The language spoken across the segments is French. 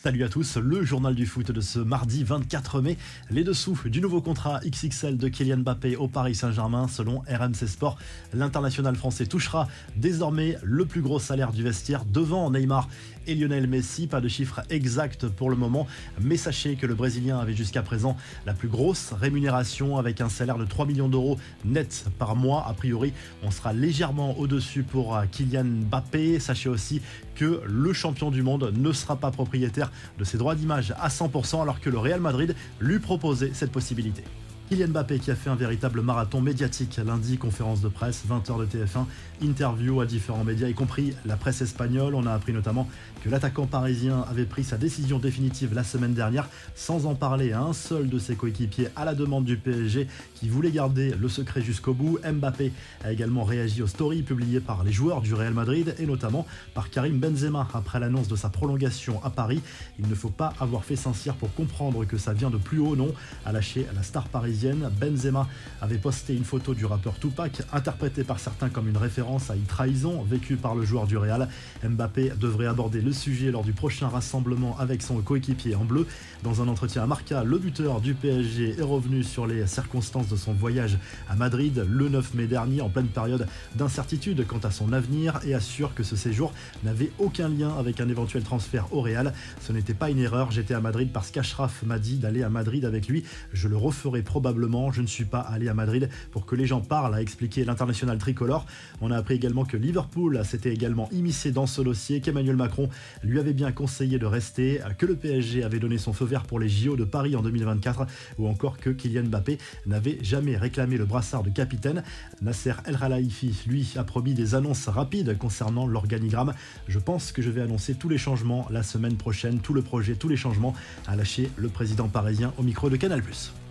Salut à tous, le journal du foot de ce mardi 24 mai. Les dessous du nouveau contrat XXL de Kylian Mbappé au Paris Saint-Germain, selon RMC Sport. L'international français touchera désormais le plus gros salaire du vestiaire devant Neymar et Lionel Messi. Pas de chiffre exact pour le moment, mais sachez que le Brésilien avait jusqu'à présent la plus grosse rémunération avec un salaire de 3 millions d'euros net par mois. A priori, on sera légèrement au-dessus pour Kylian Mbappé. Sachez aussi que le champion du monde ne sera pas propriétaire de ses droits d'image à 100% alors que le Real Madrid lui proposait cette possibilité. Kylian Mbappé qui a fait un véritable marathon médiatique lundi, conférence de presse, 20h de TF1, interview à différents médias, y compris la presse espagnole. On a appris notamment que l'attaquant parisien avait pris sa décision définitive la semaine dernière sans en parler à un seul de ses coéquipiers à la demande du PSG qui voulait garder le secret jusqu'au bout. Mbappé a également réagi aux stories publiées par les joueurs du Real Madrid et notamment par Karim Benzema après l'annonce de sa prolongation à Paris. Il ne faut pas avoir fait Saint-Cyr pour comprendre que ça vient de plus haut, non, a lâché la star parisienne Benzema avait posté une photo du rappeur Tupac, interprétée par certains comme une référence à une trahison vécue par le joueur du Real. Mbappé devrait aborder le sujet lors du prochain rassemblement avec son coéquipier en bleu. Dans un entretien à Marca, le buteur du PSG est revenu sur les circonstances de son voyage à Madrid le 9 mai dernier en pleine période d'incertitude quant à son avenir et assure que ce séjour n'avait aucun lien avec un éventuel transfert au Real. Ce n'était pas une erreur, j'étais à Madrid parce qu'Ashraf m'a dit d'aller à Madrid avec lui. Je le referai probablement probablement. Je ne suis pas allé à Madrid pour que les gens parlent, a expliqué l'international tricolore. On a appris également que Liverpool s'était également immiscé dans ce dossier, qu'Emmanuel Macron lui avait bien conseillé de rester, que le PSG avait donné son feu vert pour les JO de Paris en 2024, ou encore que Kylian Mbappé n'avait jamais réclamé le brassard de capitaine. Nasser El Khelaifi, lui, a promis des annonces rapides concernant l'organigramme. Je pense que je vais annoncer tous les changements la semaine prochaine, tout le projet, tous les changements, a lâché le président parisien au micro de Canal+.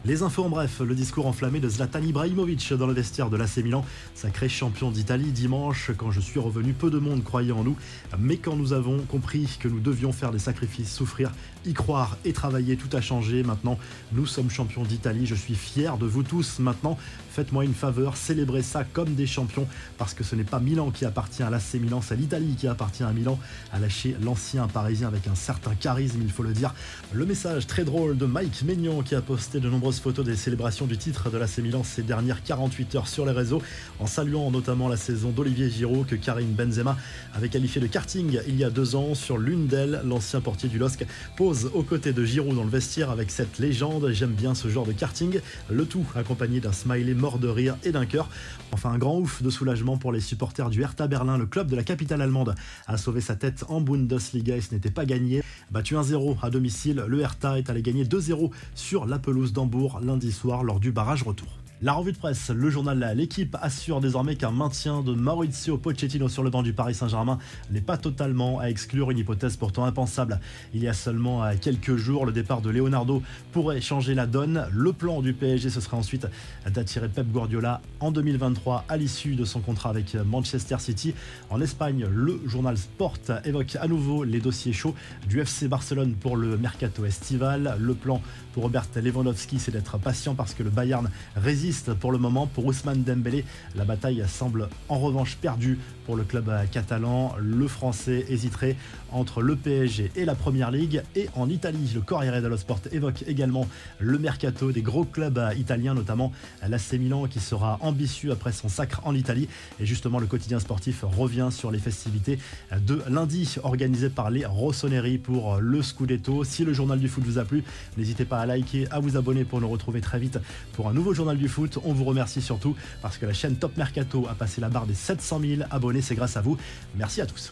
Les infos en bref, le discours enflammé de Zlatan Ibrahimovic dans le vestiaire de l'AC Milan, sacré champion d'Italie dimanche. Quand je suis revenu, peu de monde croyait en nous, mais quand nous avons compris que nous devions faire des sacrifices, souffrir, y croire et travailler, tout a changé. Maintenant, nous sommes champions d'Italie. Je suis fier de vous tous. Maintenant, faites-moi une faveur, célébrez ça comme des champions, parce que ce n'est pas Milan qui appartient à l'AC Milan, c'est l'Italie qui appartient à Milan, a lâché l'ancien parisien avec un certain charisme, il faut le dire. Le message très drôle de Mike Maignan qui a posté de nombreuses photos des célébrations du titre de l'AC Milan ces dernières 48 heures sur les réseaux, en saluant notamment la saison d'Olivier Giroud que Karim Benzema avait qualifié de karting il y a deux ans. Sur l'une d'elles, l'ancien portier du LOSC pose aux côtés de Giroud dans le vestiaire avec cette légende. J'aime bien ce genre de karting, le tout accompagné d'un smiley mort de rire et d'un cœur. Enfin, un grand ouf de soulagement pour les supporters du Hertha Berlin. Le club de la capitale allemande a sauvé sa tête en Bundesliga et ce n'était pas gagné. Battu 1-0 à domicile, le Hertha est allé gagner 2-0 sur la pelouse d'Hambourg lundi soir lors du barrage retour. La revue de presse, le journal L'équipe assure désormais qu'un maintien de Maurizio Pochettino sur le banc du Paris Saint-Germain n'est pas totalement à exclure, une hypothèse pourtant impensable. Il y a seulement quelques jours, le départ de Leonardo pourrait changer la donne. Le plan du PSG, ce serait ensuite d'attirer Pep Guardiola en 2023 à l'issue de son contrat avec Manchester City. En Espagne, le journal Sport évoque à nouveau les dossiers chauds du FC Barcelone pour le mercato estival. Le plan pour Robert Lewandowski, c'est d'être patient parce que le Bayern résiste pour le moment pour Ousmane Dembélé. La bataille semble en revanche perdue pour le club catalan. Le français hésiterait entre le PSG et la Première Ligue. Et en Italie, le Corriere dello Sport évoque également le mercato des gros clubs italiens, notamment l'AC Milan qui sera ambitieux après son sacre en Italie. Et justement, le quotidien sportif revient sur les festivités de lundi organisées par les Rossoneri pour le Scudetto. Si le journal du foot vous a plu, n'hésitez pas à liker, à vous abonner pour nous retrouver très vite pour un nouveau journal du on vous remercie surtout parce que la chaîne Top Mercato a passé la barre des 700 000 abonnés. C'est grâce à vous. Merci à tous.